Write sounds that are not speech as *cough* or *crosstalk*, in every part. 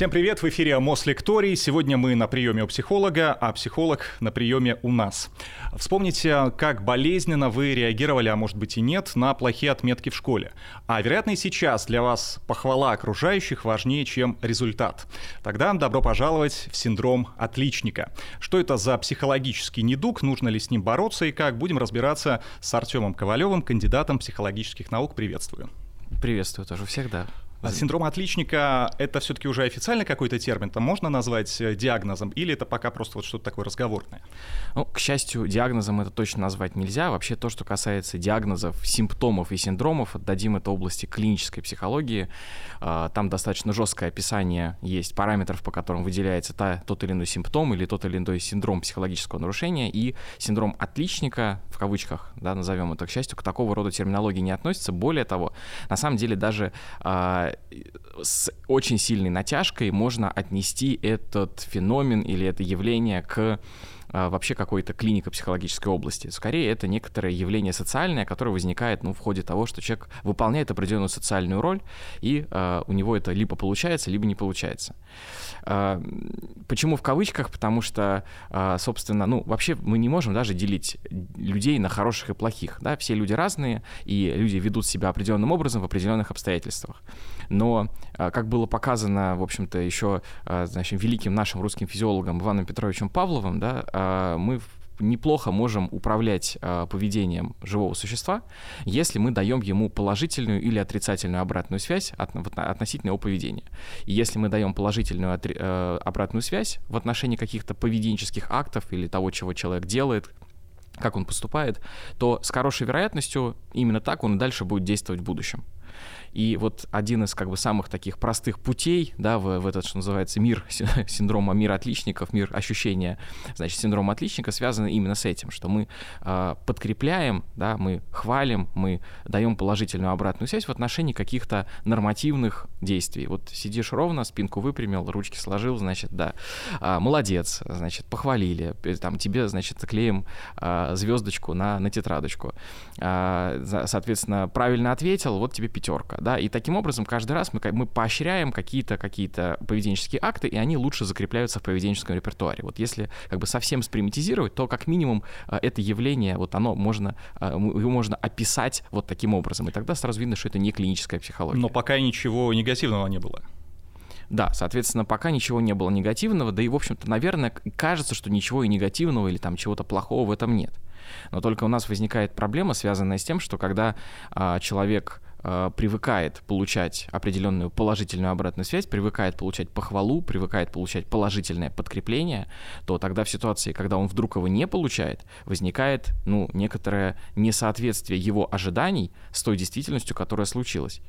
Всем привет, в эфире Мослекторий. Сегодня мы на приеме у психолога, а психолог на приеме у нас. Вспомните, как болезненно вы реагировали, а может быть и нет, на плохие отметки в школе. А вероятно и сейчас для вас похвала окружающих важнее, чем результат. Тогда добро пожаловать в синдром отличника. Что это за психологический недуг, нужно ли с ним бороться и как, будем разбираться с Артемом Ковалевым, кандидатом психологических наук. Приветствую. Приветствую тоже всех, да. А синдром отличника — это все таки уже официальный какой-то термин? Там можно назвать э, диагнозом или это пока просто вот что-то такое разговорное? Ну, к счастью, диагнозом это точно назвать нельзя. Вообще то, что касается диагнозов, симптомов и синдромов, отдадим это области клинической психологии. А, там достаточно жесткое описание есть параметров, по которым выделяется та, тот или иной симптом или тот или иной синдром психологического нарушения. И синдром отличника, в кавычках, да, назовем это, к счастью, к такого рода терминологии не относится. Более того, на самом деле даже а, с очень сильной натяжкой можно отнести этот феномен или это явление к а, вообще какой-то клинико-психологической области. Скорее, это некоторое явление социальное, которое возникает ну, в ходе того, что человек выполняет определенную социальную роль, и э, у него это либо получается, либо не получается. Э, почему в кавычках? Потому что, э, собственно, ну, вообще мы не можем даже делить людей на хороших и плохих. Да? Все люди разные, и люди ведут себя определенным образом в определенных обстоятельствах. Но, э, как было показано, в общем-то, еще значит, великим нашим русским физиологом Иваном Петровичем Павловым, да, мы неплохо можем управлять э, поведением живого существа, если мы даем ему положительную или отрицательную обратную связь от, относительно его поведения. И если мы даем положительную отри, э, обратную связь в отношении каких-то поведенческих актов или того, чего человек делает, как он поступает, то с хорошей вероятностью именно так он и дальше будет действовать в будущем. И вот один из как бы самых таких простых путей, да, в, в этот, что называется, мир *laughs* синдрома мира отличников, мир ощущения, значит, синдрома отличника связан именно с этим, что мы э, подкрепляем, да, мы хвалим, мы даем положительную обратную связь в отношении каких-то нормативных действий. Вот сидишь ровно, спинку выпрямил, ручки сложил, значит, да, э, молодец, значит, похвалили, там тебе, значит, клеим э, звездочку на, на тетрадочку. Э, соответственно, правильно ответил, вот тебе пятерка да, и таким образом каждый раз мы, мы поощряем какие-то какие поведенческие акты, и они лучше закрепляются в поведенческом репертуаре. Вот если как бы совсем спримитизировать, то как минимум э, это явление, вот оно можно, э, его можно описать вот таким образом, и тогда сразу видно, что это не клиническая психология. Но пока ничего негативного не было. Да, соответственно, пока ничего не было негативного, да и, в общем-то, наверное, кажется, что ничего и негативного или там чего-то плохого в этом нет. Но только у нас возникает проблема, связанная с тем, что когда а, человек э, привыкает получать определенную положительную обратную связь, привыкает получать похвалу, привыкает получать положительное подкрепление, то тогда в ситуации, когда он вдруг его не получает, возникает ну, некоторое несоответствие его ожиданий с той действительностью, которая случилась.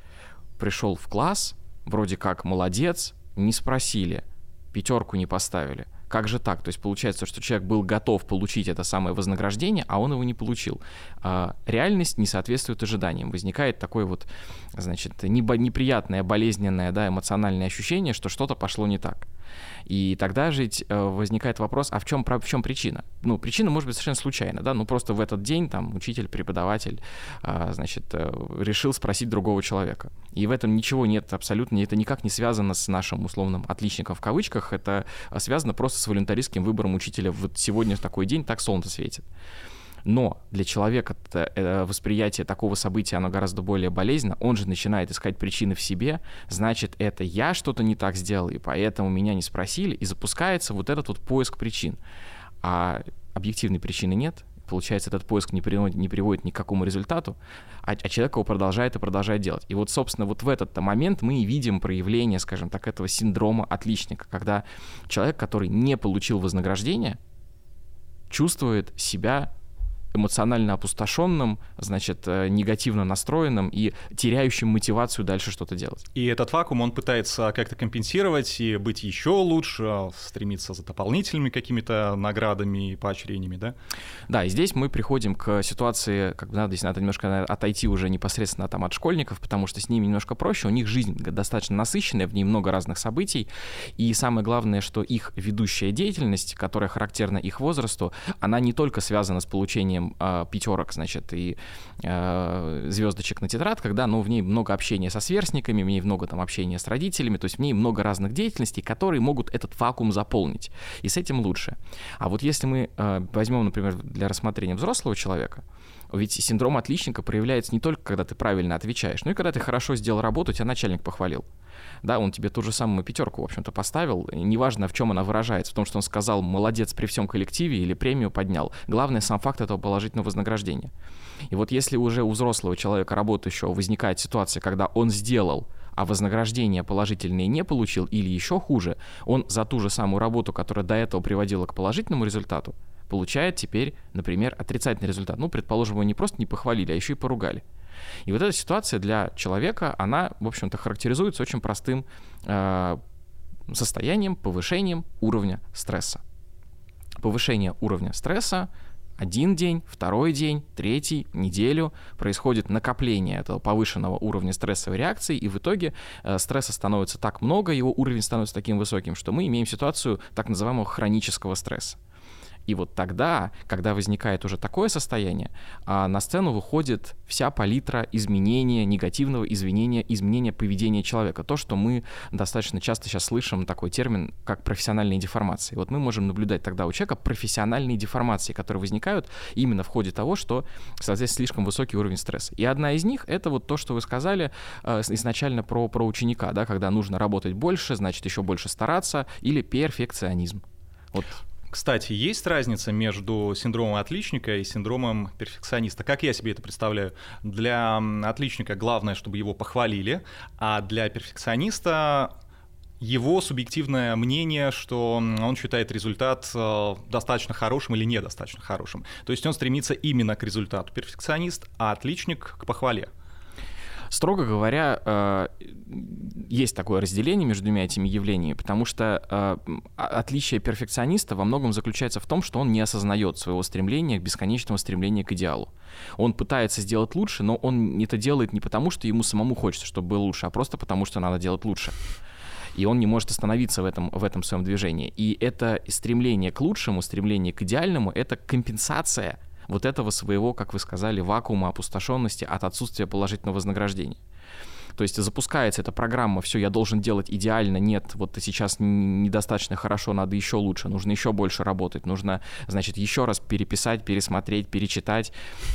Пришел в класс, вроде как молодец, не спросили, пятерку не поставили – как же так? То есть получается, что человек был готов получить это самое вознаграждение, а он его не получил. А реальность не соответствует ожиданиям. Возникает такое вот, значит, неприятное, болезненное, да, эмоциональное ощущение, что что-то пошло не так. И тогда же э, возникает вопрос, а в чем, в чем причина? Ну, причина может быть совершенно случайна, да, ну просто в этот день там учитель, преподаватель, а, значит, э, решил спросить другого человека. И в этом ничего нет абсолютно, это никак не связано с нашим условным отличником в кавычках, это связано просто с волюнтаристским выбором учителя. Вот сегодня такой день, так солнце светит. Но для человека э, восприятие такого события, оно гораздо более болезненно. Он же начинает искать причины в себе. Значит, это я что-то не так сделал, и поэтому меня не спросили. И запускается вот этот вот поиск причин. А объективной причины нет. Получается, этот поиск не приводит, не приводит ни к какому результату, а, а человек его продолжает и продолжает делать. И вот, собственно, вот в этот момент мы и видим проявление, скажем так, этого синдрома отличника, когда человек, который не получил вознаграждение, чувствует себя эмоционально опустошенным, значит, э, негативно настроенным и теряющим мотивацию дальше что-то делать. И этот вакуум он пытается как-то компенсировать и быть еще лучше, стремиться за дополнительными какими-то наградами и поощрениями, да? Да, и здесь мы приходим к ситуации, как бы надо, здесь надо немножко отойти уже непосредственно там от школьников, потому что с ними немножко проще, у них жизнь достаточно насыщенная, в ней много разных событий, и самое главное, что их ведущая деятельность, которая характерна их возрасту, она не только связана с получением накоплением э, пятерок, значит, и э, звездочек на тетрадках, да, но в ней много общения со сверстниками, в ней много там общения с родителями, то есть в ней много разных деятельностей, которые могут этот вакуум заполнить. И с этим лучше. А вот если мы э, возьмем, например, для рассмотрения взрослого человека, ведь синдром отличника проявляется не только, когда ты правильно отвечаешь, но и когда ты хорошо сделал работу, тебя начальник похвалил. Да, он тебе ту же самую пятерку, в общем-то, поставил. И неважно, в чем она выражается, в том, что он сказал «молодец при всем коллективе» или премию поднял. Главное, сам факт этого положительного вознаграждения. И вот если уже у взрослого человека, работающего, возникает ситуация, когда он сделал а вознаграждение положительное не получил или еще хуже, он за ту же самую работу, которая до этого приводила к положительному результату, получает теперь, например, отрицательный результат. Ну, предположим, его не просто не похвалили, а еще и поругали. И вот эта ситуация для человека, она, в общем-то, характеризуется очень простым э, состоянием, повышением уровня стресса. Повышение уровня стресса один день, второй день, третий, неделю происходит накопление этого повышенного уровня стрессовой реакции, и в итоге э, стресса становится так много, его уровень становится таким высоким, что мы имеем ситуацию так называемого хронического стресса. И вот тогда, когда возникает уже такое состояние, а, на сцену выходит вся палитра изменения, негативного изменения, изменения поведения человека. То, что мы достаточно часто сейчас слышим такой термин, как профессиональные деформации. Вот мы можем наблюдать тогда у человека профессиональные деформации, которые возникают именно в ходе того, что, соответственно, слишком высокий уровень стресса. И одна из них — это вот то, что вы сказали э, изначально про, про ученика, да, когда нужно работать больше, значит, еще больше стараться, или перфекционизм. Вот кстати, есть разница между синдромом отличника и синдромом перфекциониста? Как я себе это представляю? Для отличника главное, чтобы его похвалили, а для перфекциониста его субъективное мнение, что он считает результат э, достаточно хорошим или недостаточно хорошим. То есть он стремится именно к результату перфекционист, а отличник к похвале. Строго говоря, э, есть такое разделение между двумя этими явлениями, потому что э, отличие перфекциониста во многом заключается в том, что он не осознает своего стремления, бесконечного стремления к идеалу. Он пытается сделать лучше, но он это делает не потому, что ему самому хочется, чтобы было лучше, а просто потому, что надо делать лучше и он не может остановиться в этом, в этом своем движении. И это стремление к лучшему, стремление к идеальному — это компенсация вот этого своего, как вы сказали, вакуума, опустошенности от отсутствия положительного вознаграждения. То есть запускается эта программа, все, я должен делать идеально, нет, вот сейчас недостаточно хорошо, надо еще лучше, нужно еще больше работать, нужно, значит, еще раз переписать, пересмотреть, перечитать,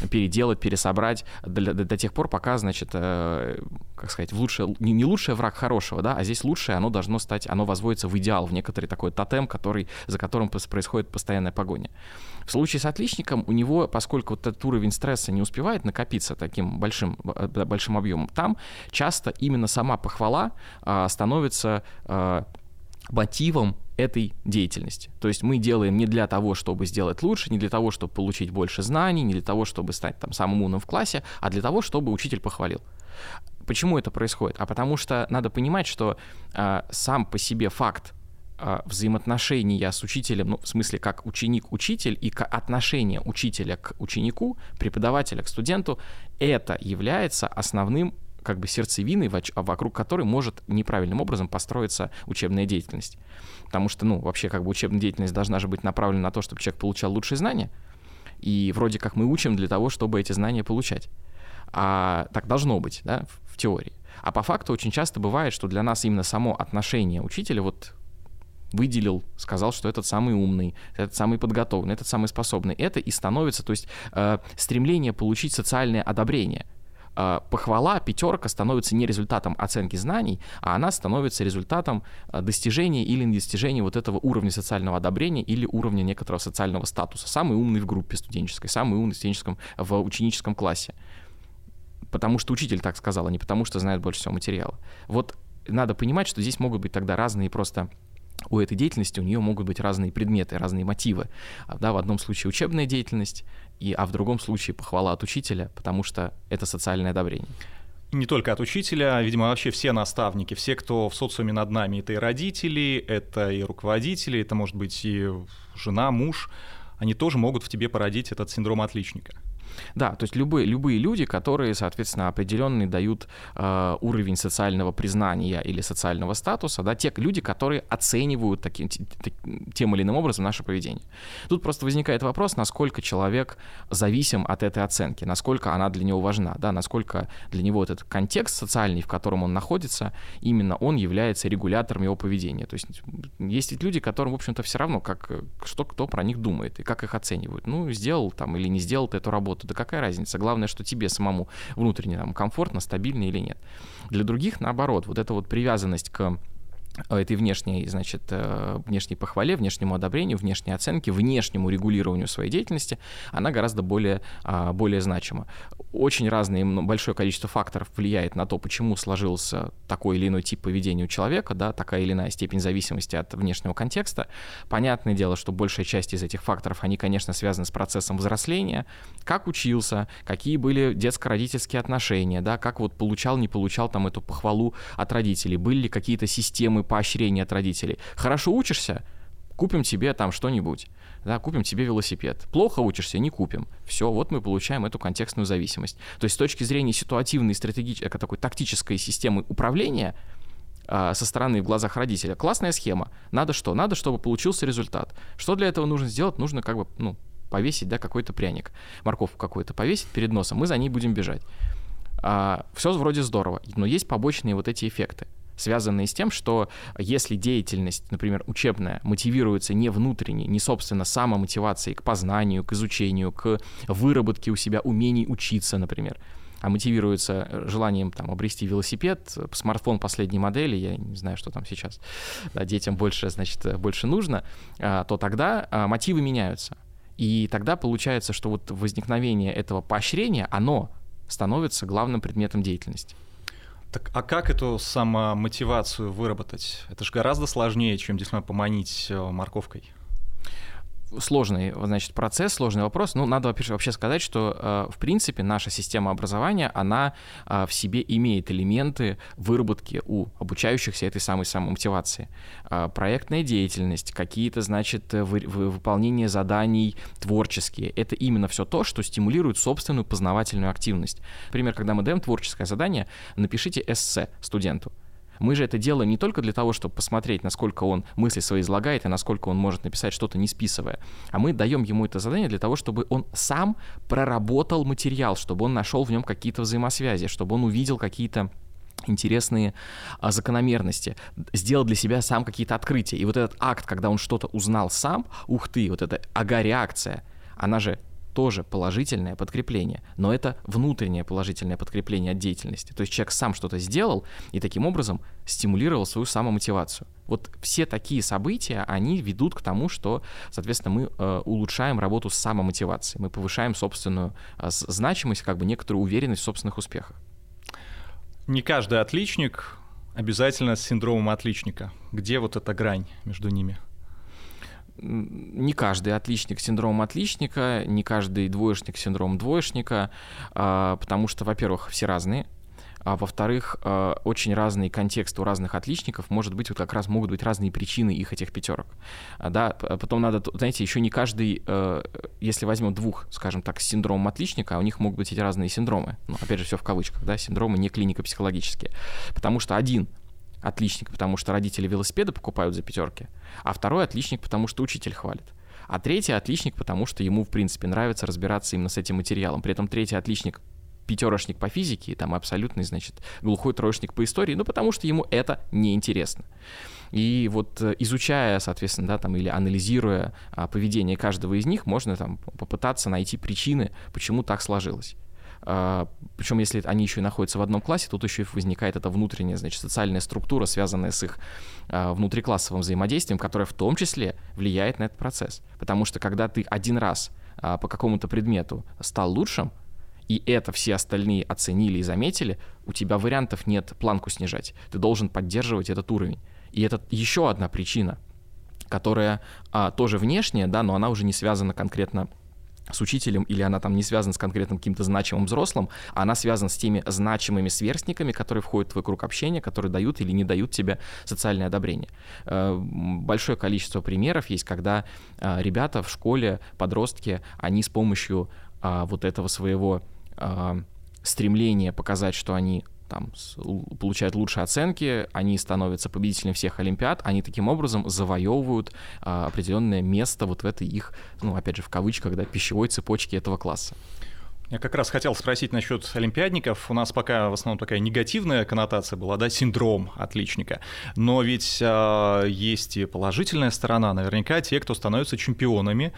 переделать, пересобрать до, до, до тех пор, пока, значит, э, как сказать, в лучшее, не, не лучшее враг хорошего, да, а здесь лучшее, оно должно стать, оно возводится в идеал, в некоторый такой тотем, который, за которым происходит постоянная погоня. В случае с отличником у него, поскольку вот этот уровень стресса не успевает накопиться таким большим, э, большим объемом, там часто именно сама похвала а, становится а, мотивом этой деятельности. То есть мы делаем не для того, чтобы сделать лучше, не для того, чтобы получить больше знаний, не для того, чтобы стать там самым умным в классе, а для того, чтобы учитель похвалил. Почему это происходит? А потому что надо понимать, что э, сам по себе факт взаимоотношения с учителем, ну, в смысле, как ученик-учитель и отношение учителя к ученику, преподавателя к студенту, это является основным как бы сердцевиной, вокруг которой может неправильным образом построиться учебная деятельность. Потому что, ну, вообще, как бы учебная деятельность должна же быть направлена на то, чтобы человек получал лучшие знания, и вроде как мы учим для того, чтобы эти знания получать. А так должно быть, да, в, в теории. А по факту очень часто бывает, что для нас именно само отношение учителя, вот выделил, сказал, что этот самый умный, этот самый подготовленный, этот самый способный. Это и становится, то есть э, стремление получить социальное одобрение. Э, похвала, пятерка становится не результатом оценки знаний, а она становится результатом э, достижения или недостижения вот этого уровня социального одобрения или уровня некоторого социального статуса. Самый умный в группе студенческой, самый умный в, студенческом, в ученическом классе. Потому что учитель так сказал, а не потому что знает больше всего материала. Вот надо понимать, что здесь могут быть тогда разные просто у этой деятельности у нее могут быть разные предметы, разные мотивы. А, да, в одном случае учебная деятельность, и, а в другом случае похвала от учителя, потому что это социальное одобрение. Не только от учителя, видимо, вообще все наставники, все, кто в социуме над нами, это и родители, это и руководители, это может быть и жена, муж, они тоже могут в тебе породить этот синдром отличника. Да, то есть любые, любые люди, которые, соответственно, определенный дают э, уровень социального признания или социального статуса, да, те люди, которые оценивают таким, тем или иным образом наше поведение. Тут просто возникает вопрос, насколько человек зависим от этой оценки, насколько она для него важна, да, насколько для него этот контекст социальный, в котором он находится, именно он является регулятором его поведения. То есть есть ведь люди, которым, в общем-то, все равно, как, что кто про них думает и как их оценивают. Ну, сделал там или не сделал ты эту работу, да какая разница? Главное, что тебе самому внутренне там комфортно, стабильно или нет. Для других, наоборот, вот эта вот привязанность к этой внешней, значит, э, внешней похвале, внешнему одобрению, внешней оценке, внешнему регулированию своей деятельности, она гораздо более, а, более значима. Очень разные, большое количество факторов влияет на то, почему сложился такой или иной тип поведения у человека, да, такая или иная степень зависимости от внешнего контекста. Понятное дело, что большая часть из этих факторов, они, конечно, связаны с процессом взросления, как учился, какие были детско-родительские отношения, да, как вот получал, не получал там эту похвалу от родителей, были ли какие-то системы поощрения от родителей. Хорошо учишься, купим тебе там что-нибудь, да, купим тебе велосипед. Плохо учишься, не купим. Все, вот мы получаем эту контекстную зависимость. То есть с точки зрения ситуативной, стратегической, такой тактической системы управления а, со стороны в глазах родителя, классная схема. Надо что? Надо, чтобы получился результат. Что для этого нужно сделать? Нужно как бы, ну, повесить, да, какой-то пряник, морковку какую-то повесить перед носом, мы за ней будем бежать. А, все вроде здорово, но есть побочные вот эти эффекты связанные с тем, что если деятельность, например, учебная, мотивируется не внутренне, не, собственно, самомотивацией к познанию, к изучению, к выработке у себя умений учиться, например, а мотивируется желанием там, обрести велосипед, смартфон последней модели, я не знаю, что там сейчас да, детям больше, значит, больше нужно, а, то тогда а, мотивы меняются. И тогда получается, что вот возникновение этого поощрения, оно становится главным предметом деятельности. Так, а как эту самомотивацию выработать? Это же гораздо сложнее, чем действительно поманить э, морковкой сложный, значит, процесс, сложный вопрос. Ну, надо вообще сказать, что, э, в принципе, наша система образования, она э, в себе имеет элементы выработки у обучающихся этой самой самомотивации. Э, проектная деятельность, какие-то, значит, выполнение заданий творческие. Это именно все то, что стимулирует собственную познавательную активность. Например, когда мы даем творческое задание, напишите эссе студенту. Мы же это делаем не только для того, чтобы посмотреть, насколько он мысли свои излагает и насколько он может написать что-то не списывая, а мы даем ему это задание для того, чтобы он сам проработал материал, чтобы он нашел в нем какие-то взаимосвязи, чтобы он увидел какие-то интересные а, закономерности, сделал для себя сам какие-то открытия. И вот этот акт, когда он что-то узнал сам, ух ты, вот эта ага-реакция, она же тоже положительное подкрепление, но это внутреннее положительное подкрепление от деятельности. То есть человек сам что-то сделал и таким образом стимулировал свою самомотивацию. Вот все такие события, они ведут к тому, что, соответственно, мы э, улучшаем работу с самомотивацией, мы повышаем собственную э, значимость, как бы некоторую уверенность в собственных успехах. Не каждый отличник обязательно с синдромом отличника. Где вот эта грань между ними? Не каждый отличник синдром отличника, не каждый двоечник синдром двоечника, а, потому что, во-первых, все разные, а во-вторых, а, очень разный контекст у разных отличников, может быть, вот как раз могут быть разные причины их этих пятерок. А, да, потом надо, знаете, еще не каждый, если возьмем двух, скажем так, с синдромом отличника, у них могут быть эти разные синдромы. Ну, опять же, все в кавычках, да, синдромы не клиника психологические. Потому что один отличник, потому что родители велосипеды покупают за пятерки, а второй отличник, потому что учитель хвалит. А третий отличник, потому что ему, в принципе, нравится разбираться именно с этим материалом. При этом третий отличник пятерошник по физике, там абсолютный, значит, глухой троечник по истории, ну, потому что ему это неинтересно. И вот э, изучая, соответственно, да, там, или анализируя а, поведение каждого из них, можно там попытаться найти причины, почему так сложилось. А, Причем, если они еще и находятся в одном классе, тут еще и возникает эта внутренняя, значит, социальная структура, связанная с их а, внутриклассовым взаимодействием, которая в том числе влияет на этот процесс. Потому что когда ты один раз а, по какому-то предмету стал лучшим, и это все остальные оценили и заметили, у тебя вариантов нет планку снижать. Ты должен поддерживать этот уровень. И это еще одна причина, которая а, тоже внешняя, да, но она уже не связана конкретно с учителем, или она там не связана с конкретным каким-то значимым взрослым, а она связана с теми значимыми сверстниками, которые входят в твой круг общения, которые дают или не дают тебе социальное одобрение. Э, большое количество примеров есть, когда э, ребята в школе, подростки, они с помощью а, вот этого своего а, стремления показать, что они там получают лучшие оценки, они становятся победителями всех Олимпиад, они таким образом завоевывают а, определенное место вот в этой их, ну, опять же, в кавычках, да, пищевой цепочке этого класса. Я как раз хотел спросить насчет олимпиадников. У нас пока в основном такая негативная коннотация была, да, синдром отличника. Но ведь э, есть и положительная сторона. Наверняка те, кто становятся чемпионами,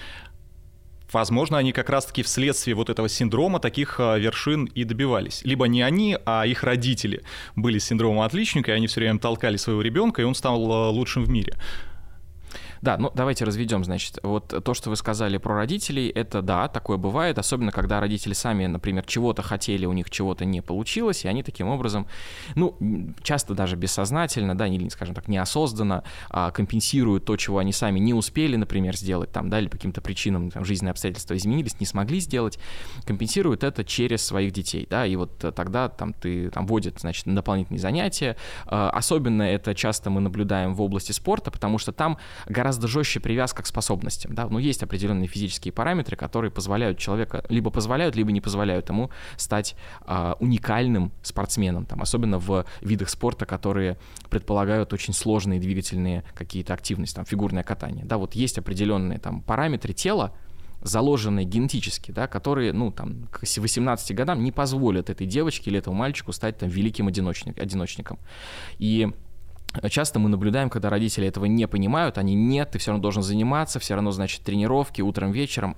возможно, они как раз-таки вследствие вот этого синдрома таких а, вершин и добивались. Либо не они, а их родители были синдромом отличника, и они все время толкали своего ребенка, и он стал а, лучшим в мире. Да, ну давайте разведем, значит. Вот то, что вы сказали про родителей, это да, такое бывает, особенно когда родители сами, например, чего-то хотели, у них чего-то не получилось, и они таким образом, ну, часто даже бессознательно, да, или, скажем так, неосознанно а, компенсируют то, чего они сами не успели, например, сделать, там, да, или по каким-то причинам там, жизненные обстоятельства изменились, не смогли сделать, компенсируют это через своих детей, да, и вот тогда там ты там вводят, значит, на дополнительные занятия, а, особенно это часто мы наблюдаем в области спорта, потому что там гораздо гораздо жестче привязка к способностям. Да? Ну, есть определенные физические параметры, которые позволяют человека, либо позволяют, либо не позволяют ему стать э, уникальным спортсменом, там, особенно в видах спорта, которые предполагают очень сложные двигательные какие-то активности, там, фигурное катание. Да, вот есть определенные там параметры тела, заложенные генетически, да, которые, ну, там, к 18 годам не позволят этой девочке или этому мальчику стать там великим одиночник, одиночником. И Часто мы наблюдаем, когда родители этого не понимают, они нет, ты все равно должен заниматься, все равно, значит, тренировки утром, вечером,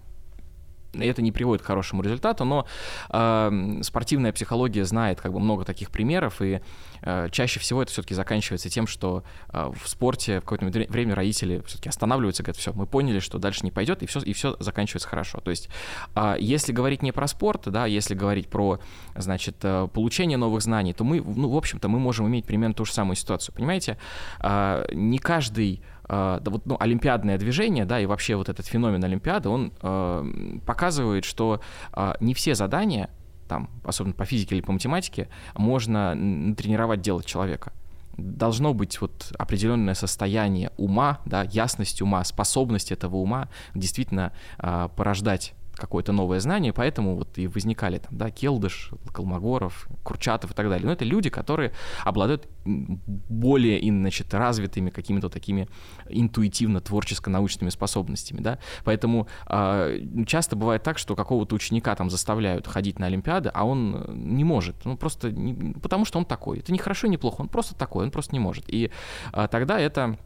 это не приводит к хорошему результату, но э, спортивная психология знает как бы много таких примеров, и э, чаще всего это все-таки заканчивается тем, что э, в спорте в какое-то время родители все-таки останавливаются, говорят, все, мы поняли, что дальше не пойдет, и все, и все заканчивается хорошо. То есть, э, если говорить не про спорт, да, если говорить про, значит, э, получение новых знаний, то мы, ну, в общем-то, мы можем иметь примерно ту же самую ситуацию, понимаете? Э, не каждый а, да, вот, ну, олимпиадное движение, да, и вообще вот этот феномен Олимпиады, он э, показывает, что э, не все задания, там, особенно по физике или по математике, можно тренировать делать человека. Должно быть вот определенное состояние ума, да, ясность ума, способность этого ума действительно э, порождать какое-то новое знание, поэтому вот и возникали там, да, Келдыш, Колмогоров, Курчатов и так далее. Но это люди, которые обладают более, значит, развитыми какими-то такими интуитивно-творческо-научными способностями, да, поэтому э, часто бывает так, что какого-то ученика там заставляют ходить на Олимпиады, а он не может, ну просто не, потому что он такой. Это не хорошо, не плохо, он просто такой, он просто не может. И э, тогда это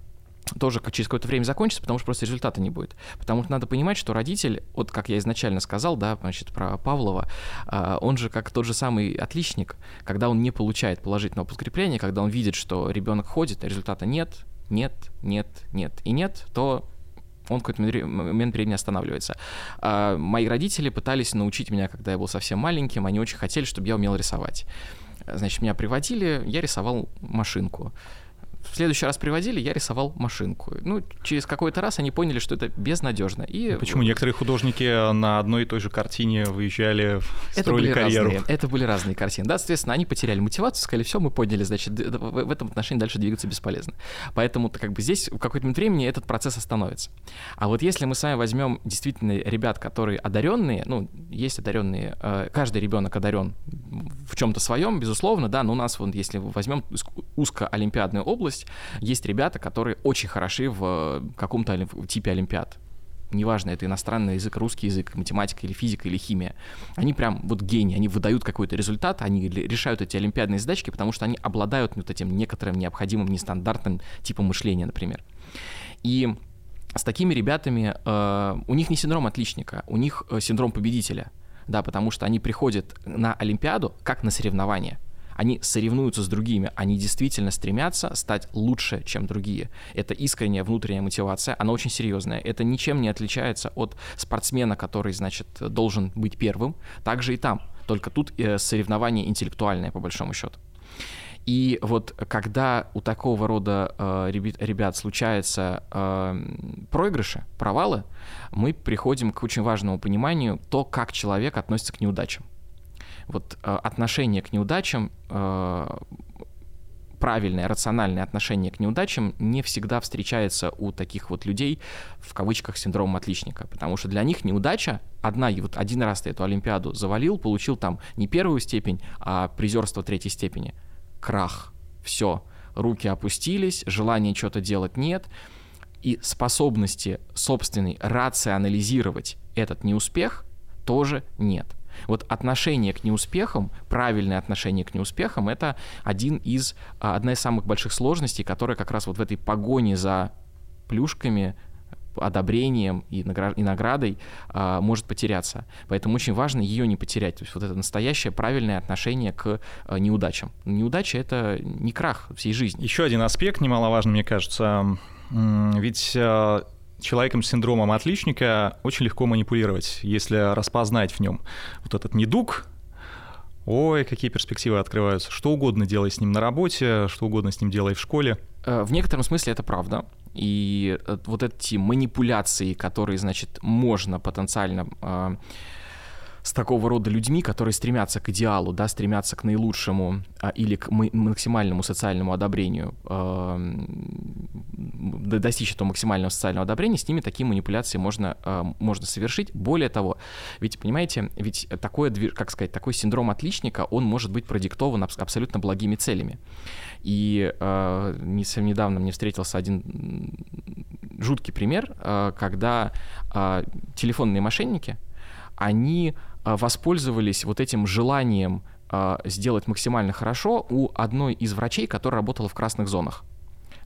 тоже через какое-то время закончится, потому что просто результата не будет. Потому что надо понимать, что родитель, вот как я изначально сказал, да, значит, про Павлова, а, он же как тот же самый отличник, когда он не получает положительного подкрепления, когда он видит, что ребенок ходит, а результата нет, нет, нет, нет и нет, то он в какой-то момент времени останавливается. А мои родители пытались научить меня, когда я был совсем маленьким, они очень хотели, чтобы я умел рисовать. Значит, меня приводили, я рисовал машинку в следующий раз приводили, я рисовал машинку. Ну, через какой-то раз они поняли, что это безнадежно. И... Ну, почему некоторые художники на одной и той же картине выезжали, строили это были карьеру? Разные, это были разные картины. Да, соответственно, они потеряли мотивацию, сказали, все, мы поняли, значит, в этом отношении дальше двигаться бесполезно. Поэтому как бы здесь в какой-то момент времени этот процесс остановится. А вот если мы с вами возьмем действительно ребят, которые одаренные, ну, есть одаренные, э, каждый ребенок одарен в чем-то своем, безусловно, да, но у нас вот, если возьмем узкоолимпиадную область, есть есть ребята, которые очень хороши в э, каком-то типе олимпиад. Неважно, это иностранный язык, русский язык, математика или физика или химия, они прям вот гении, они выдают какой-то результат, они решают эти олимпиадные задачки, потому что они обладают вот этим некоторым необходимым нестандартным типом мышления, например. И с такими ребятами э, у них не синдром отличника, у них э, синдром победителя, да, потому что они приходят на Олимпиаду как на соревнования они соревнуются с другими, они действительно стремятся стать лучше, чем другие. Это искренняя внутренняя мотивация, она очень серьезная. Это ничем не отличается от спортсмена, который, значит, должен быть первым. Также и там. Только тут э, соревнование интеллектуальное, по большому счету. И вот когда у такого рода э, ребят, ребят случаются э, проигрыши, провалы, мы приходим к очень важному пониманию то, как человек относится к неудачам вот э, отношение к неудачам э, правильное, рациональное отношение к неудачам не всегда встречается у таких вот людей, в кавычках, синдромом отличника. Потому что для них неудача одна, и вот один раз ты эту Олимпиаду завалил, получил там не первую степень, а призерство третьей степени. Крах. Все. Руки опустились, желания что-то делать нет, и способности собственной рационализировать этот неуспех тоже нет. Вот отношение к неуспехам, правильное отношение к неуспехам, это один из, а, одна из самых больших сложностей, которая как раз вот в этой погоне за плюшками, одобрением и, наград, и наградой а, может потеряться. Поэтому очень важно ее не потерять. То есть вот это настоящее правильное отношение к а, неудачам. Неудача — это не крах всей жизни. Еще один аспект немаловажный, мне кажется. Ведь а, человеком с синдромом отличника очень легко манипулировать, если распознать в нем вот этот недуг, ой, какие перспективы открываются. Что угодно делай с ним на работе, что угодно с ним делай в школе. Э, в некотором смысле это правда. И э, вот эти манипуляции, которые, значит, можно потенциально э, с такого рода людьми, которые стремятся к идеалу, да, стремятся к наилучшему а, или к максимальному социальному одобрению, э, достичь этого максимального социального одобрения, с ними такие манипуляции можно, э, можно совершить. Более того, ведь, понимаете, ведь такое, как сказать, такой синдром отличника, он может быть продиктован абсолютно благими целями. И э, недавно мне встретился один жуткий пример, э, когда э, телефонные мошенники, они а, воспользовались вот этим желанием а, сделать максимально хорошо у одной из врачей, которая работала в красных зонах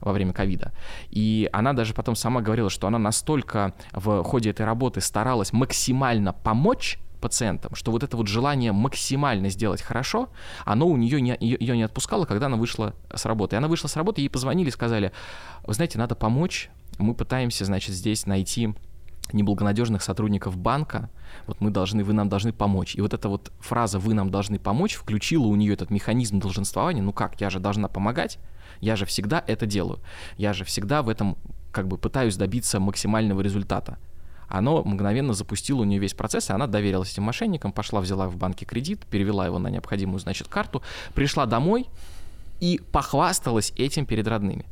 во время ковида. И она даже потом сама говорила, что она настолько в ходе этой работы старалась максимально помочь пациентам, что вот это вот желание максимально сделать хорошо, оно у нее не, ее не отпускало, когда она вышла с работы. И она вышла с работы, ей позвонили, сказали, вы знаете, надо помочь, мы пытаемся, значит, здесь найти неблагонадежных сотрудников банка, вот мы должны, вы нам должны помочь. И вот эта вот фраза «вы нам должны помочь» включила у нее этот механизм долженствования. Ну как, я же должна помогать, я же всегда это делаю, я же всегда в этом как бы пытаюсь добиться максимального результата. Оно мгновенно запустило у нее весь процесс, и она доверилась этим мошенникам, пошла, взяла в банке кредит, перевела его на необходимую, значит, карту, пришла домой и похвасталась этим перед родными.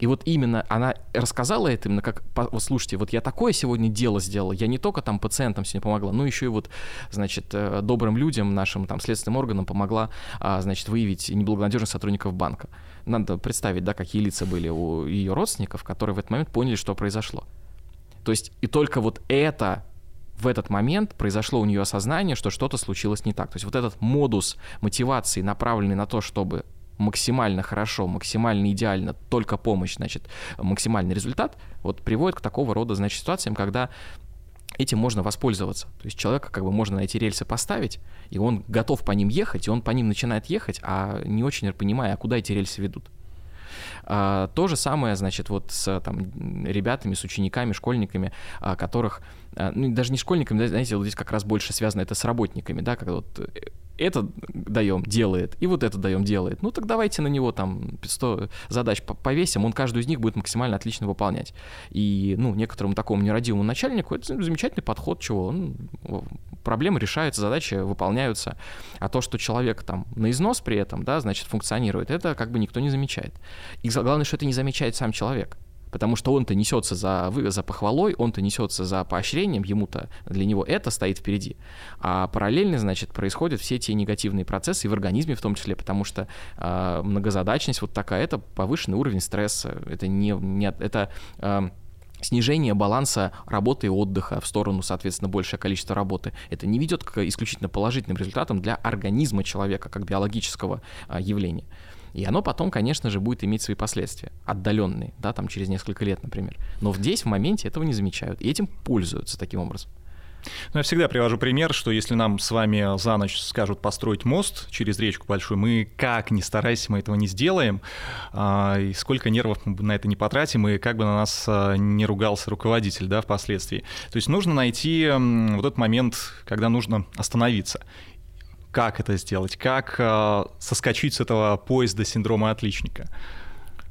И вот именно она рассказала это именно как, вот слушайте, вот я такое сегодня дело сделала, я не только там пациентам сегодня помогла, но еще и вот, значит, э, добрым людям, нашим там следственным органам помогла, а, значит, выявить неблагонадежных сотрудников банка. Надо представить, да, какие лица были у ее родственников, которые в этот момент поняли, что произошло. То есть и только вот это в этот момент произошло у нее осознание, что что-то случилось не так. То есть вот этот модус мотивации, направленный на то, чтобы максимально хорошо, максимально идеально, только помощь, значит, максимальный результат, вот приводит к такого рода, значит, ситуациям, когда этим можно воспользоваться. То есть человека как бы можно на эти рельсы поставить, и он готов по ним ехать, и он по ним начинает ехать, а не очень понимая, а куда эти рельсы ведут. А, то же самое, значит, вот с там, ребятами, с учениками, школьниками, а, которых, ну, даже не школьниками, знаете, вот здесь как раз больше связано это с работниками, да, когда вот э, это даем, делает, и вот это даем, делает. Ну так давайте на него там 100 задач повесим, он каждую из них будет максимально отлично выполнять. И, ну, некоторому такому нерадивому начальнику это замечательный подход, чего он, проблемы решаются, задачи выполняются. А то, что человек там на износ при этом, да, значит, функционирует, это как бы никто не замечает. И главное, что это не замечает сам человек потому что он-то несется за, за похвалой, он-то несется за поощрением, ему-то для него это стоит впереди. А параллельно, значит, происходят все те негативные процессы и в организме в том числе, потому что э, многозадачность вот такая, это повышенный уровень стресса, это не, не это э, снижение баланса работы и отдыха в сторону, соответственно, большее количество работы. Это не ведет к исключительно положительным результатам для организма человека как биологического а, явления. И оно потом, конечно же, будет иметь свои последствия, отдаленные, да, там через несколько лет, например. Но здесь, в моменте, этого не замечают, и этим пользуются таким образом. Ну, я всегда привожу пример, что если нам с вами за ночь скажут построить мост через речку большую, мы как ни старайся, мы этого не сделаем, а, и сколько нервов мы на это не потратим, и как бы на нас а, не ругался руководитель, да, впоследствии. То есть нужно найти вот этот момент, когда нужно остановиться как это сделать, как э, соскочить с этого поезда синдрома отличника?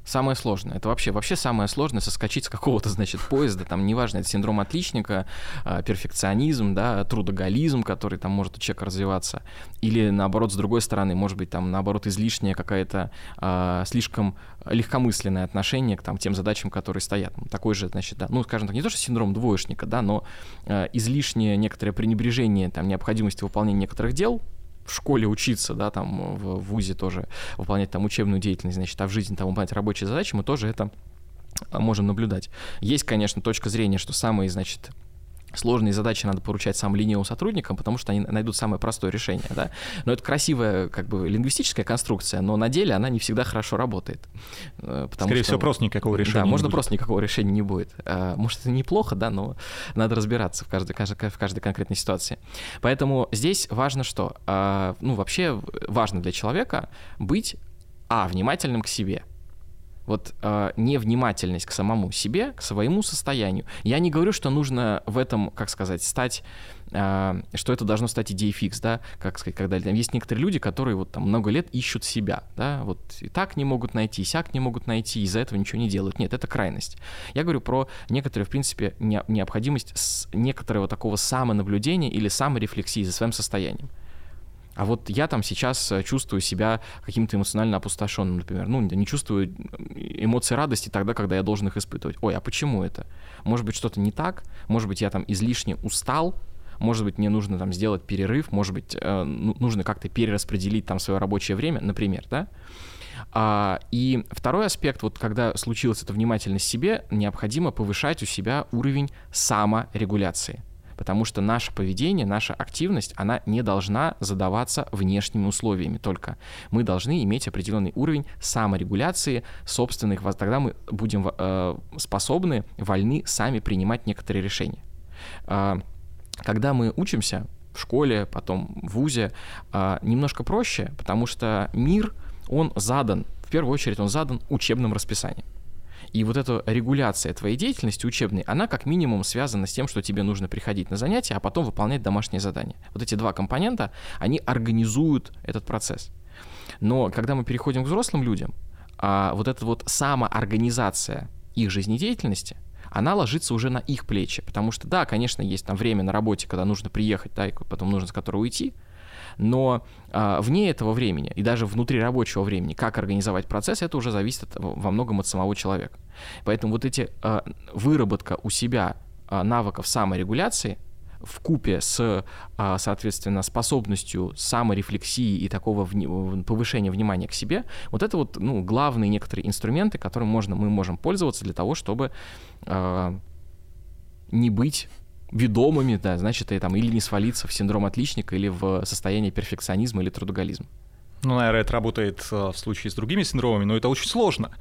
Самое сложное. Это вообще, вообще самое сложное соскочить с какого-то, значит, поезда. Там, неважно, это синдром отличника, а, перфекционизм, да, трудоголизм, который там может у человека развиваться. Или, наоборот, с другой стороны, может быть, там, наоборот, излишняя какая-то а, слишком легкомысленное отношение к там, тем задачам, которые стоят. Такой же, значит, да, ну, скажем так, не то, что синдром двоечника, да, но а, излишнее некоторое пренебрежение там, необходимости выполнения некоторых дел, в школе учиться, да, там в ВУЗе тоже выполнять там учебную деятельность, значит, а в жизни там выполнять рабочие задачи, мы тоже это а, можем наблюдать. Есть, конечно, точка зрения, что самые, значит, сложные задачи надо поручать самым ленивым сотрудникам, потому что они найдут самое простое решение, да. Но это красивая, как бы, лингвистическая конструкция, но на деле она не всегда хорошо работает. Э, потому Скорее что, всего, просто никакого решения Да, можно будет. просто никакого решения не будет. Э, может, это неплохо, да, но надо разбираться в каждой, каждой, в каждой конкретной ситуации. Поэтому здесь важно что? Э, ну, вообще важно для человека быть, а, внимательным к себе – вот э, невнимательность к самому себе, к своему состоянию. Я не говорю, что нужно в этом, как сказать, стать, э, что это должно стать идеей фикс, да, как сказать, когда там есть некоторые люди, которые вот там много лет ищут себя, да, вот и так не могут найти, и сяк не могут найти, из-за этого ничего не делают. Нет, это крайность. Я говорю про некоторые, в принципе, не, необходимость некоторого такого самонаблюдения или саморефлексии за своим состоянием. А вот я там сейчас э, чувствую себя каким-то эмоционально опустошенным, например. Ну, не чувствую эмоций радости тогда, когда я должен их испытывать. Ой, а почему это? Может быть, что-то не так? Может быть, я там излишне устал? Может быть, мне нужно там сделать перерыв? Может быть, э, ну, нужно как-то перераспределить там свое рабочее время, например, да? А, и второй аспект, вот когда случилась эта внимательность себе, необходимо повышать у себя уровень саморегуляции потому что наше поведение, наша активность, она не должна задаваться внешними условиями только. Мы должны иметь определенный уровень саморегуляции собственных, тогда мы будем э, способны, вольны сами принимать некоторые решения. Э, когда мы учимся в школе, потом в ВУЗе, э, немножко проще, потому что мир, он задан, в первую очередь он задан учебным расписанием. И вот эта регуляция твоей деятельности учебной, она как минимум связана с тем, что тебе нужно приходить на занятия, а потом выполнять домашние задания. Вот эти два компонента, они организуют этот процесс. Но когда мы переходим к взрослым людям, а вот эта вот самоорганизация их жизнедеятельности, она ложится уже на их плечи, потому что, да, конечно, есть там время на работе, когда нужно приехать, да, и потом нужно с которого уйти, но а, вне этого времени и даже внутри рабочего времени, как организовать процесс, это уже зависит от, во многом от самого человека. Поэтому вот эти а, выработка у себя а, навыков саморегуляции в купе с, а, соответственно, способностью саморефлексии и такого вни- повышения внимания к себе, вот это вот ну, главные некоторые инструменты, которым можно, мы можем пользоваться для того, чтобы э, не быть ведомыми, да, значит, и там или не свалиться в синдром отличника, или в состояние перфекционизма или трудоголизма. Ну, наверное, это работает э, в случае с другими синдромами, но это очень сложно.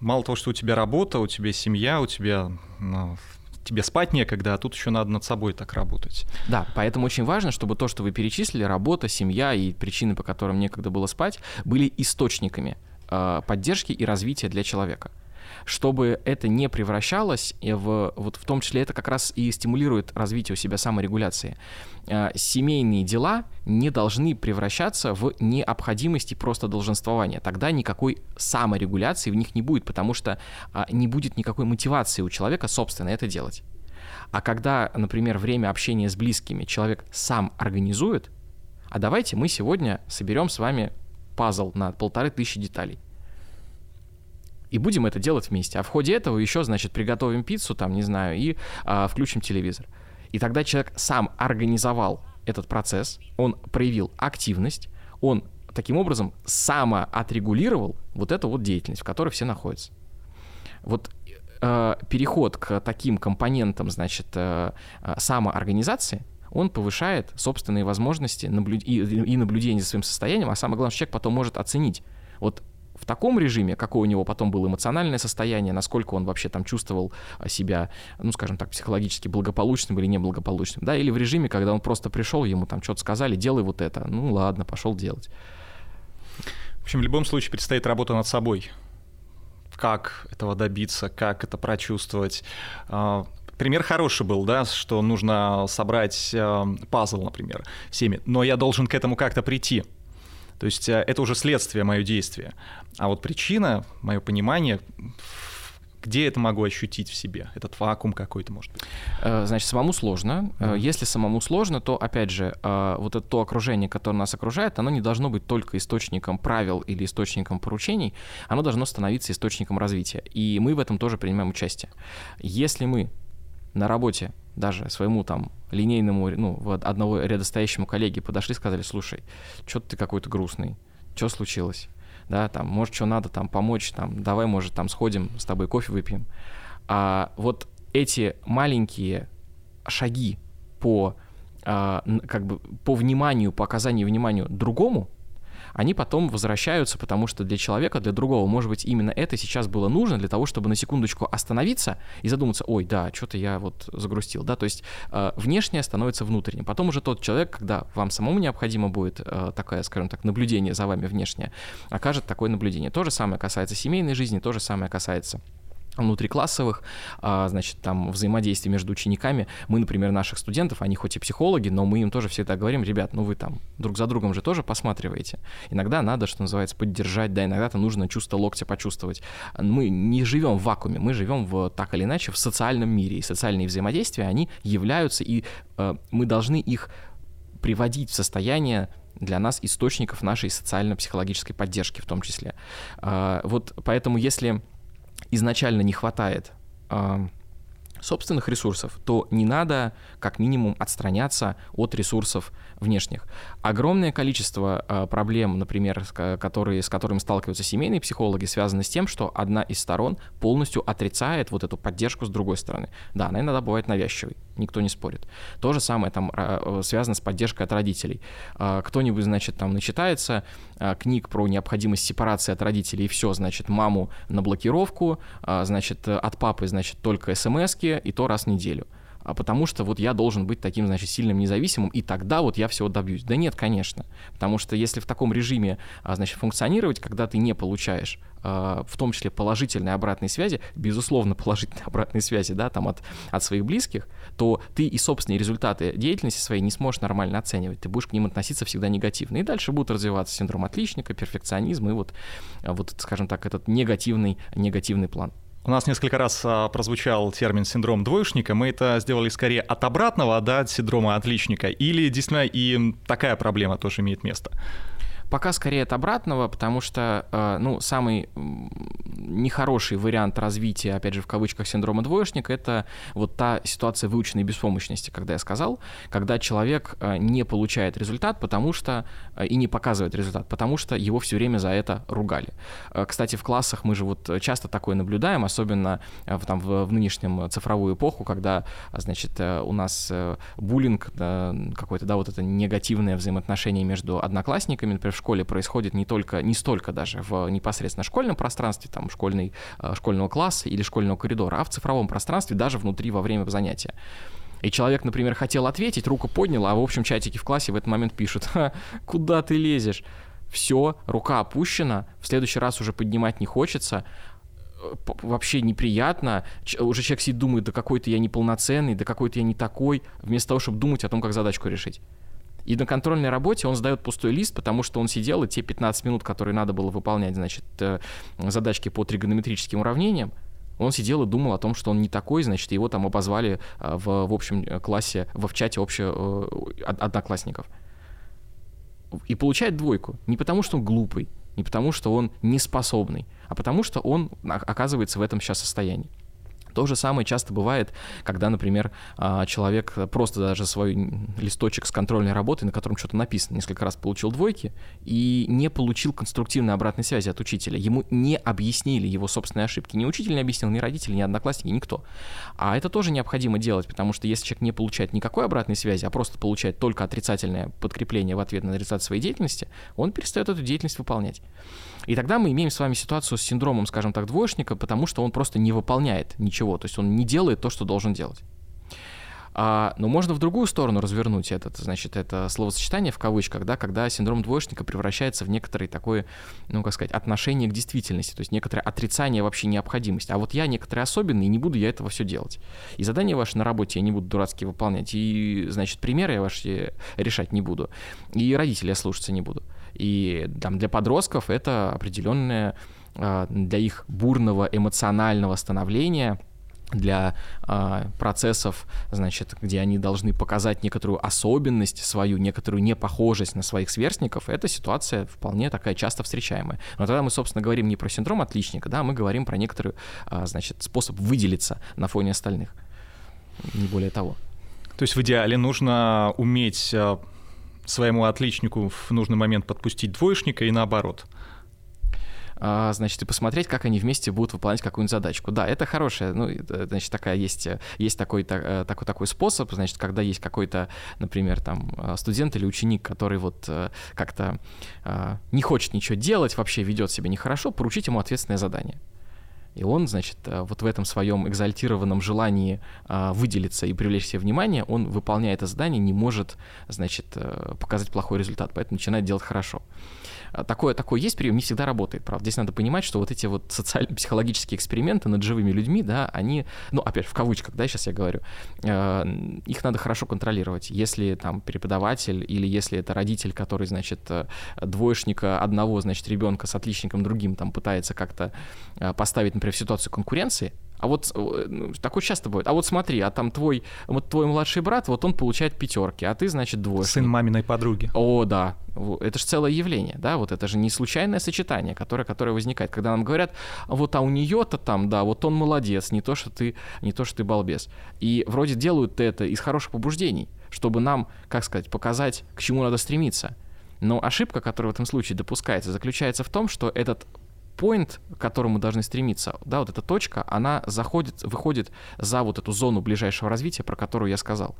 Мало того, что у тебя работа, у тебя семья, у тебя ну, тебе спать некогда, а тут еще надо над собой так работать. Да, поэтому очень важно, чтобы то, что вы перечислили, работа, семья и причины, по которым некогда было спать, были источниками э, поддержки и развития для человека чтобы это не превращалось в, вот в том числе это как раз и стимулирует развитие у себя саморегуляции. Э, семейные дела не должны превращаться в необходимости просто долженствования. Тогда никакой саморегуляции в них не будет, потому что а, не будет никакой мотивации у человека, собственно, это делать. А когда, например, время общения с близкими человек сам организует, а давайте мы сегодня соберем с вами пазл на полторы тысячи деталей и будем это делать вместе. А в ходе этого еще, значит, приготовим пиццу, там, не знаю, и а, включим телевизор. И тогда человек сам организовал этот процесс, он проявил активность, он таким образом самоотрегулировал вот эту вот деятельность, в которой все находятся. Вот э, переход к таким компонентам, значит, э, э самоорганизации, он повышает собственные возможности наблюд... и, и наблюдение за своим состоянием, а самое главное, что человек потом может оценить, вот в таком режиме, какое у него потом было эмоциональное состояние, насколько он вообще там чувствовал а, себя, ну, скажем так, психологически благополучным или неблагополучным, да, или в режиме, когда он просто пришел, ему там что-то сказали, делай вот это, ну, ладно, пошел делать. В общем, в любом случае предстоит работа над собой. Как этого добиться, как это прочувствовать. А, пример хороший был, да, что нужно собрать а, пазл, например, всеми, но я должен к этому как-то прийти. То есть э, это уже следствие мое действие. А вот причина, мое понимание, где это могу ощутить в себе? Этот вакуум какой-то, может быть? Э, значит, самому сложно. Mm. Если самому сложно, то, опять же, вот это то окружение, которое нас окружает, оно не должно быть только источником правил или источником поручений, оно должно становиться источником развития. И мы в этом тоже принимаем участие. Если мы на работе даже своему там линейному, ну, вот одного рядостоящему коллеге подошли, сказали, слушай, что ты какой-то грустный, что случилось? Да, там, может, что надо там помочь, там, давай, может, там сходим с тобой кофе выпьем. А вот эти маленькие шаги по а, как бы по вниманию, по оказанию вниманию другому, они потом возвращаются, потому что для человека, для другого, может быть, именно это сейчас было нужно для того, чтобы на секундочку остановиться и задуматься, ой, да, что-то я вот загрустил, да, то есть э, внешнее становится внутренним. Потом уже тот человек, когда вам самому необходимо будет э, такое, скажем так, наблюдение за вами внешнее, окажет такое наблюдение. То же самое касается семейной жизни, то же самое касается внутриклассовых, а, значит, там взаимодействие между учениками. Мы, например, наших студентов, они хоть и психологи, но мы им тоже всегда говорим, ребят, ну вы там друг за другом же тоже посматриваете. Иногда надо, что называется, поддержать, да, иногда-то нужно чувство локтя почувствовать. Мы не живем в вакууме, мы живем в, так или иначе в социальном мире, и социальные взаимодействия, они являются, и э, мы должны их приводить в состояние для нас источников нашей социально-психологической поддержки в том числе. Э, вот поэтому если изначально не хватает собственных ресурсов, то не надо как минимум отстраняться от ресурсов внешних. Огромное количество э, проблем, например, с, которые, с которыми сталкиваются семейные психологи, связаны с тем, что одна из сторон полностью отрицает вот эту поддержку с другой стороны. Да, она иногда бывает навязчивой, никто не спорит. То же самое там э, связано с поддержкой от родителей. Э, кто-нибудь, значит, там начитается э, книг про необходимость сепарации от родителей, и все, значит, маму на блокировку, э, значит, от папы, значит, только смс и то раз в неделю а потому что вот я должен быть таким, значит, сильным независимым, и тогда вот я всего добьюсь. Да нет, конечно. Потому что если в таком режиме, а, значит, функционировать, когда ты не получаешь а, в том числе положительной обратной связи, безусловно, *laughs* положительной обратной связи, да, там от, от своих близких, то ты и собственные результаты деятельности своей не сможешь нормально оценивать, ты будешь к ним относиться всегда негативно. И дальше будет развиваться синдром отличника, перфекционизм и вот, вот скажем так, этот негативный, негативный план. У нас несколько раз а, прозвучал термин синдром двоечника. Мы это сделали скорее от обратного, да, от синдрома отличника, или действительно и такая проблема тоже имеет место? Пока скорее от обратного, потому что, э, ну, самый нехороший вариант развития, опять же, в кавычках, синдрома двоечника, это вот та ситуация выученной беспомощности, когда я сказал, когда человек э, не получает результат, потому что, э, и не показывает результат, потому что его все время за это ругали. Кстати, в классах мы же вот часто такое наблюдаем, особенно в, там, в, в нынешнем цифровую эпоху, когда, значит, у нас буллинг какой-то, да, вот это негативное взаимоотношение между одноклассниками, например, в школе происходит не только, не столько даже в непосредственно школьном пространстве, там, школьный, э, школьного класса или школьного коридора, а в цифровом пространстве даже внутри во время занятия. И человек, например, хотел ответить, руку поднял, а в общем чатике в классе в этот момент пишут, куда ты лезешь? Все, рука опущена, в следующий раз уже поднимать не хочется, э, вообще неприятно. Уже человек сидит думает, да какой-то я неполноценный, да какой-то я не такой, вместо того, чтобы думать о том, как задачку решить. И на контрольной работе он сдает пустой лист, потому что он сидел, и те 15 минут, которые надо было выполнять, значит, э, задачки по тригонометрическим уравнениям, он сидел и думал о том, что он не такой, значит, его там обозвали э, в, в общем э, классе, в, в чате общего одноклассников. И получает двойку. Не потому, что он глупый, не потому, что он неспособный, а потому, что он оказывается в этом сейчас состоянии. То же самое часто бывает, когда, например, а, человек просто даже свой листочек с контрольной работой, на котором что-то написано, несколько раз получил двойки и не получил конструктивной обратной связи от учителя. Ему не объяснили его собственные ошибки. Ни учитель не объяснил, ни родители, ни одноклассники, никто. А это тоже необходимо делать, потому что если человек не получает никакой обратной связи, а просто получает только отрицательное подкрепление в ответ на реализацию своей деятельности, он перестает эту деятельность выполнять. И тогда мы имеем с вами ситуацию с синдромом, скажем так, двоечника, потому что он просто не выполняет ничего, то есть он не делает то, что должен делать. А, но можно в другую сторону развернуть этот, значит, это словосочетание в кавычках, да, когда синдром двоечника превращается в некоторое такое, ну, как сказать, отношение к действительности, то есть некоторое отрицание вообще необходимости. А вот я некоторые особенный, и не буду я этого все делать. И задания ваши на работе я не буду дурацкие выполнять, и, значит, примеры я ваши решать не буду, и родителей я слушаться не буду. И там для подростков это определенное для их бурного эмоционального становления – для э, процессов, значит, где они должны показать некоторую особенность свою, некоторую непохожесть на своих сверстников, эта ситуация вполне такая часто встречаемая. Но тогда мы, собственно, говорим не про синдром отличника, да, мы говорим про некоторый, э, значит, способ выделиться на фоне остальных, не более того. То есть в идеале нужно уметь своему отличнику в нужный момент подпустить двоечника и наоборот – а, значит, и посмотреть, как они вместе будут выполнять какую-нибудь задачку. Да, это хорошая, ну, значит, такая есть, есть такой, э, такой, такой способ, значит, когда есть какой-то, например, там, э, студент или ученик, который вот э, как-то не хочет ничего делать, вообще ведет себя нехорошо, поручить ему ответственное задание. И он, значит, вот в этом своем экзальтированном желании выделиться и привлечь себе внимание, он, выполняя это задание, не может, значит, показать плохой результат, поэтому начинает делать хорошо. А, такое, такое есть прием, не всегда работает, правда. Здесь надо понимать, что вот эти вот социально-психологические эксперименты над живыми людьми, да, они, ну, опять в кавычках, да, сейчас я говорю, э, их надо хорошо контролировать. Если там преподаватель или если это родитель, который, значит, э, двоечника одного, значит, ребенка с отличником другим там пытается как-то э, поставить, например, в ситуацию конкуренции, а вот э, ну, такое часто бывает. А вот смотри, а там твой, вот твой младший брат, вот он получает пятерки, а ты, значит, двоечник. Сын маминой подруги. О, да. Это же целое явление, да, вот это же не случайное сочетание, которое, которое возникает, когда нам говорят, вот а у нее-то там, да, вот он молодец, не то, что ты, не то, что ты балбес. И вроде делают это из хороших побуждений, чтобы нам, как сказать, показать, к чему надо стремиться. Но ошибка, которая в этом случае допускается, заключается в том, что этот point, к которому должны стремиться, да, вот эта точка, она заходит, выходит за вот эту зону ближайшего развития, про которую я сказал.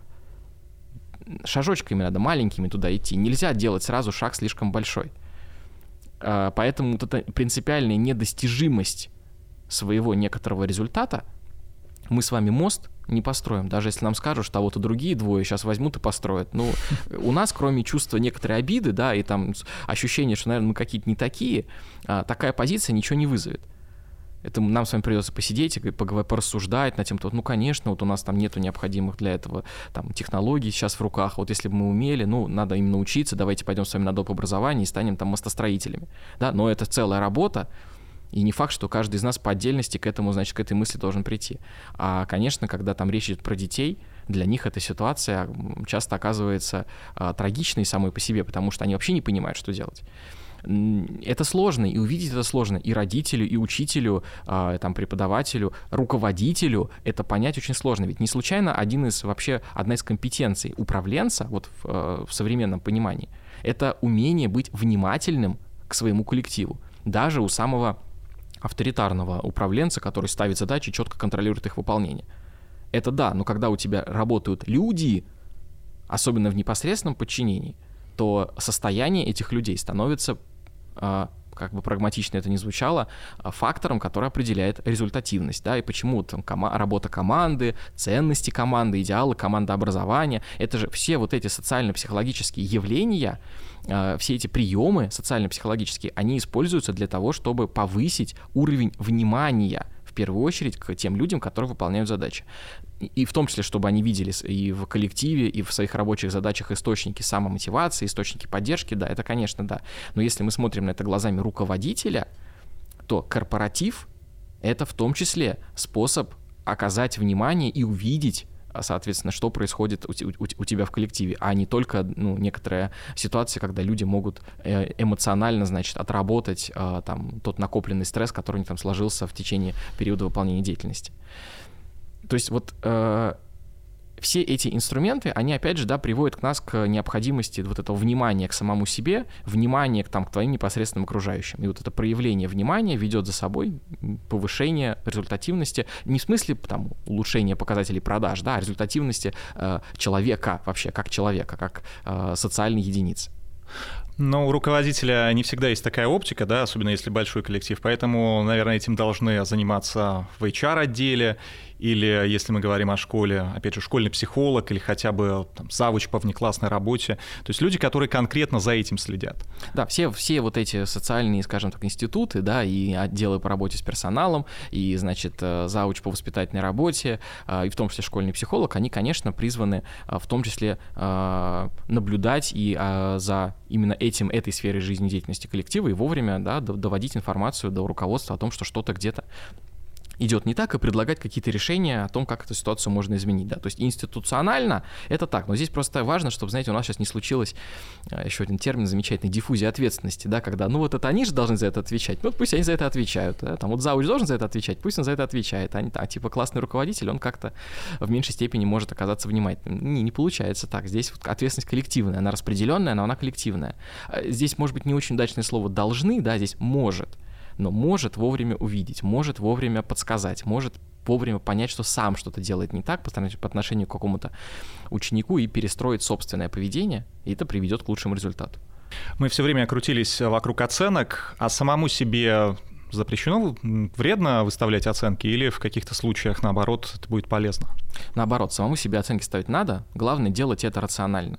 Шажочками надо, маленькими туда идти. Нельзя делать сразу шаг слишком большой. А, поэтому вот эта принципиальная недостижимость своего некоторого результата, мы с вами мост не построим, даже если нам скажут, что а вот и другие двое сейчас возьмут и построят. Ну, у нас, кроме чувства некоторой обиды, да, и там ощущения, что, наверное, мы какие-то не такие, а, такая позиция ничего не вызовет. Это нам с вами придется посидеть и поговорить, порассуждать над тем, что, ну, конечно, вот у нас там нету необходимых для этого там технологий сейчас в руках, вот если бы мы умели, ну, надо им научиться, давайте пойдем с вами на доп. образование и станем там мостостроителями, да, но это целая работа, и не факт, что каждый из нас по отдельности к этому, значит, к этой мысли должен прийти. А, конечно, когда там речь идет про детей, для них эта ситуация часто оказывается а, трагичной самой по себе, потому что они вообще не понимают, что делать это сложно, и увидеть это сложно и родителю, и учителю, э, там, преподавателю, руководителю это понять очень сложно. Ведь не случайно один из вообще, одна из компетенций управленца, вот в, э, в современном понимании, это умение быть внимательным к своему коллективу. Даже у самого авторитарного управленца, который ставит задачи, четко контролирует их выполнение. Это да, но когда у тебя работают люди, особенно в непосредственном подчинении, то состояние этих людей становится, а, как бы прагматично это ни звучало, а, фактором, который определяет результативность, да, и почему там кома- работа команды, ценности команды, идеалы командообразования, это же все вот эти социально-психологические явления, а, все эти приемы социально-психологические, они используются для того, чтобы повысить уровень внимания в первую очередь к тем людям, которые выполняют задачи. И в том числе, чтобы они видели и в коллективе, и в своих рабочих задачах источники самомотивации, источники поддержки, да, это, конечно, да. Но если мы смотрим на это глазами руководителя, то корпоратив — это в том числе способ оказать внимание и увидеть а, соответственно, что происходит у, у, у тебя в коллективе, а не только ну, некоторая ситуация, когда люди могут э, эмоционально, значит, отработать э, там тот накопленный стресс, который у них там сложился в течение периода выполнения деятельности. То есть вот э, все эти инструменты, они опять же, да, приводят к нас к необходимости вот этого внимания к самому себе, внимания к, там, к твоим непосредственным окружающим. И вот это проявление внимания ведет за собой повышение результативности, не в смысле там улучшения показателей продаж, да, а результативности э, человека вообще, как человека, как э, социальной единицы. Но у руководителя не всегда есть такая оптика, да, особенно если большой коллектив, поэтому, наверное, этим должны заниматься в HR-отделе или если мы говорим о школе, опять же, школьный психолог или хотя бы там, завуч по внеклассной работе, то есть люди, которые конкретно за этим следят. Да, все, все вот эти социальные, скажем так, институты, да, и отделы по работе с персоналом, и, значит, э, завуч по воспитательной работе, э, и в том числе школьный психолог, они, конечно, призваны э, в том числе наблюдать и за именно этим, этой сферой жизнедеятельности коллектива и вовремя да, доводить информацию до руководства о том, что что-то где-то идет не так, и предлагать какие-то решения о том, как эту ситуацию можно изменить. Да? То есть институционально это так, но здесь просто важно, чтобы, знаете, у нас сейчас не случилось а, еще один термин замечательный, диффузия ответственности, да, когда, ну вот это они же должны за это отвечать, ну вот пусть они за это отвечают, да? там вот зауч должен за это отвечать, пусть он за это отвечает, а, не, а типа классный руководитель, он как-то в меньшей степени может оказаться внимательным. Не, не получается так, здесь вот ответственность коллективная, она распределенная, но она коллективная. А, здесь может быть не очень удачное слово «должны», да, здесь «может», но может вовремя увидеть, может вовремя подсказать, может вовремя понять, что сам что-то делает не так по отношению к какому-то ученику и перестроить собственное поведение, и это приведет к лучшему результату. Мы все время крутились вокруг оценок, а самому себе запрещено, вредно выставлять оценки или в каких-то случаях, наоборот, это будет полезно? Наоборот, самому себе оценки ставить надо, главное делать это рационально.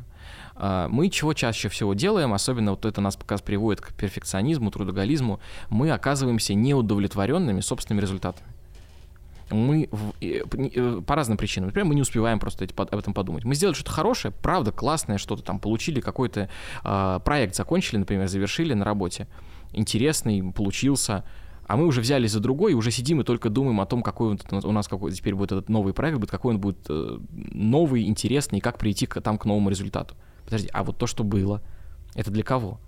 А, мы чего чаще всего делаем, особенно вот это нас пока приводит к перфекционизму, трудоголизму, мы оказываемся неудовлетворенными собственными результатами мы э, по разным причинам. Например, мы не успеваем просто об этом подумать. Мы сделали что-то хорошее, правда, классное, что-то там получили, какой-то э, проект закончили, например, завершили на работе. Интересный, получился. А мы уже взялись за другой, и уже сидим и только думаем о том, какой у нас какой теперь будет этот новый проект, будет, какой он будет э, новый, интересный, и как прийти к, там к новому результату подожди, а вот то, что было, это для кого?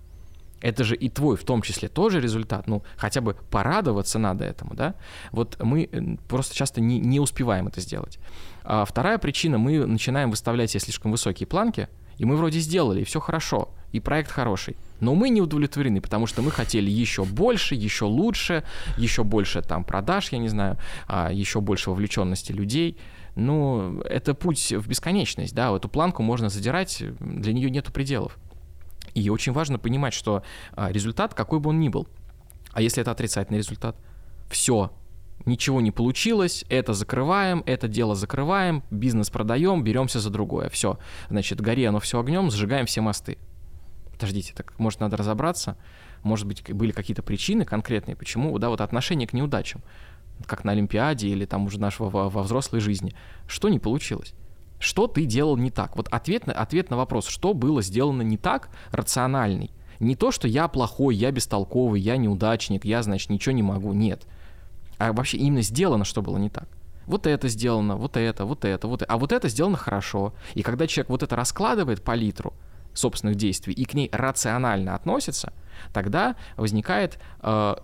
Это же и твой в том числе тоже результат. Ну, хотя бы порадоваться надо этому, да? Вот мы э, просто часто не, не успеваем это сделать. А вторая причина, мы начинаем выставлять себе слишком высокие планки, и мы вроде сделали, и все хорошо, и проект хороший. Но мы не удовлетворены, потому что мы хотели еще больше, еще лучше, еще больше там продаж, я не знаю, а, еще больше вовлеченности людей ну, это путь в бесконечность, да, эту планку можно задирать, для нее нету пределов. И очень важно понимать, что а, результат, какой бы он ни был, а если это отрицательный результат, все, ничего не получилось, это закрываем, это дело закрываем, бизнес продаем, беремся за другое, все. Значит, гори оно все огнем, сжигаем все мосты. Подождите, так может надо разобраться, может быть были какие-то причины конкретные, почему, да, вот отношение к неудачам как на Олимпиаде или там уже нашего во, во взрослой жизни. Что не получилось? Что ты делал не так? Вот ответ на, ответ на вопрос, что было сделано не так, рациональный. Не то, что я плохой, я бестолковый, я неудачник, я, значит, ничего не могу. Нет. А вообще именно сделано, что было не так. Вот это сделано, вот это, вот это, вот это. А вот это сделано хорошо. И когда человек вот это раскладывает по литру собственных действий и к ней рационально относится, тогда возникает э,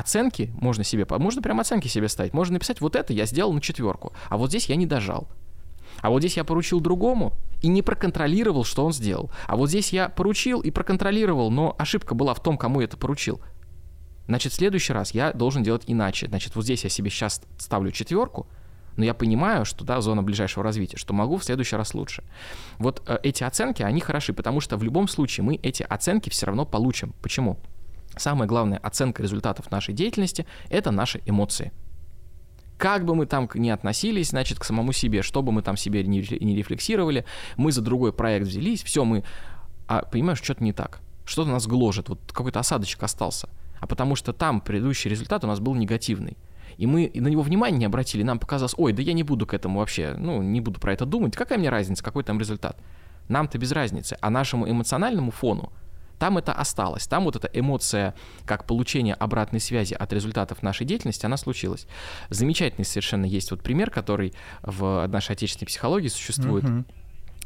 оценки можно себе, можно прям оценки себе ставить. Можно написать, вот это я сделал на четверку, а вот здесь я не дожал. А вот здесь я поручил другому и не проконтролировал, что он сделал. А вот здесь я поручил и проконтролировал, но ошибка была в том, кому я это поручил. Значит, в следующий раз я должен делать иначе. Значит, вот здесь я себе сейчас ставлю четверку, но я понимаю, что да, зона ближайшего развития, что могу в следующий раз лучше. Вот э, эти оценки, они хороши, потому что в любом случае мы эти оценки все равно получим. Почему? Самая главная оценка результатов нашей деятельности – это наши эмоции. Как бы мы там ни относились, значит, к самому себе, что бы мы там себе не, рефлексировали, мы за другой проект взялись, все, мы... А понимаешь, что-то не так. Что-то нас гложет, вот какой-то осадочек остался. А потому что там предыдущий результат у нас был негативный. И мы на него внимания не обратили, нам показалось, ой, да я не буду к этому вообще, ну, не буду про это думать, какая мне разница, какой там результат. Нам-то без разницы, а нашему эмоциональному фону там это осталось. Там вот эта эмоция, как получение обратной связи от результатов нашей деятельности, она случилась. Замечательный совершенно есть вот пример, который в нашей отечественной психологии существует. Uh-huh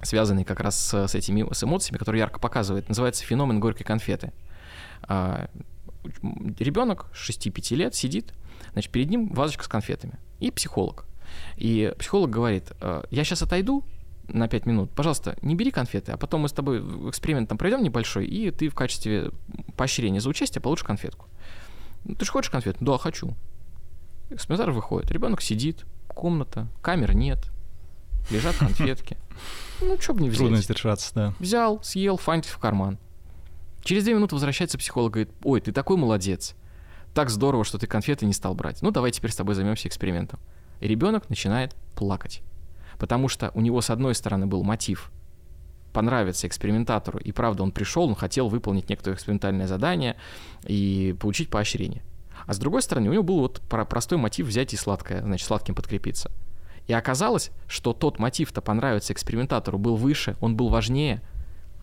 связанный как раз с, с этими с эмоциями, который ярко показывает. Называется феномен горькой конфеты. А, ребенок 6-5 лет сидит, значит, перед ним вазочка с конфетами. И психолог. И психолог говорит, «А, я сейчас отойду, на 5 минут, пожалуйста, не бери конфеты, а потом мы с тобой эксперимент там пройдем небольшой, и ты в качестве поощрения за участие получишь конфетку. Ну, ты же хочешь конфету? Да, хочу. Экспериментатор выходит, ребенок сидит, комната, камер нет, лежат конфетки. *laughs* Ну, что бы не взять. Трудно сдержаться, да. Взял, съел, фантик в карман. Через две минуты возвращается психолог и говорит, ой, ты такой молодец. Так здорово, что ты конфеты не стал брать. Ну, давай теперь с тобой займемся экспериментом. И ребенок начинает плакать потому что у него, с одной стороны, был мотив понравиться экспериментатору, и правда, он пришел, он хотел выполнить некоторое экспериментальное задание и получить поощрение. А с другой стороны, у него был вот простой мотив взять и сладкое, значит, сладким подкрепиться. И оказалось, что тот мотив-то понравиться экспериментатору был выше, он был важнее,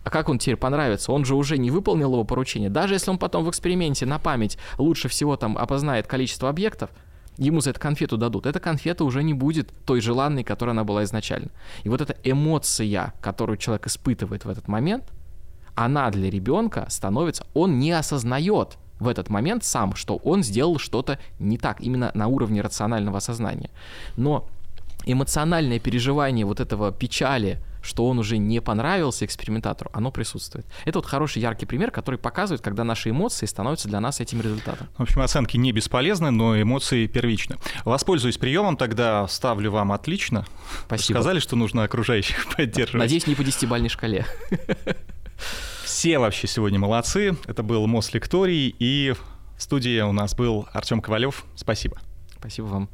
А как он теперь понравится? Он же уже не выполнил его поручение. Даже если он потом в эксперименте на память лучше всего там опознает количество объектов, ему за это конфету дадут. Эта конфета уже не будет той желанной, которая она была изначально. И вот эта эмоция, которую человек испытывает в этот момент, она для ребенка становится, он не осознает в этот момент сам, что он сделал что-то не так, именно на уровне рационального осознания. Но эмоциональное переживание вот этого печали, что он уже не понравился экспериментатору, оно присутствует. Это вот хороший яркий пример, который показывает, когда наши эмоции становятся для нас этим результатом. В общем, оценки не бесполезны, но эмоции первичны. Воспользуюсь приемом, тогда ставлю вам отлично. Спасибо. Сказали, что нужно окружающих *laughs* поддерживать. Надеюсь, не по десятибальной шкале. Все вообще сегодня молодцы. Это был Мос Лекторий, и в студии у нас был Артем Ковалев. Спасибо. Спасибо вам.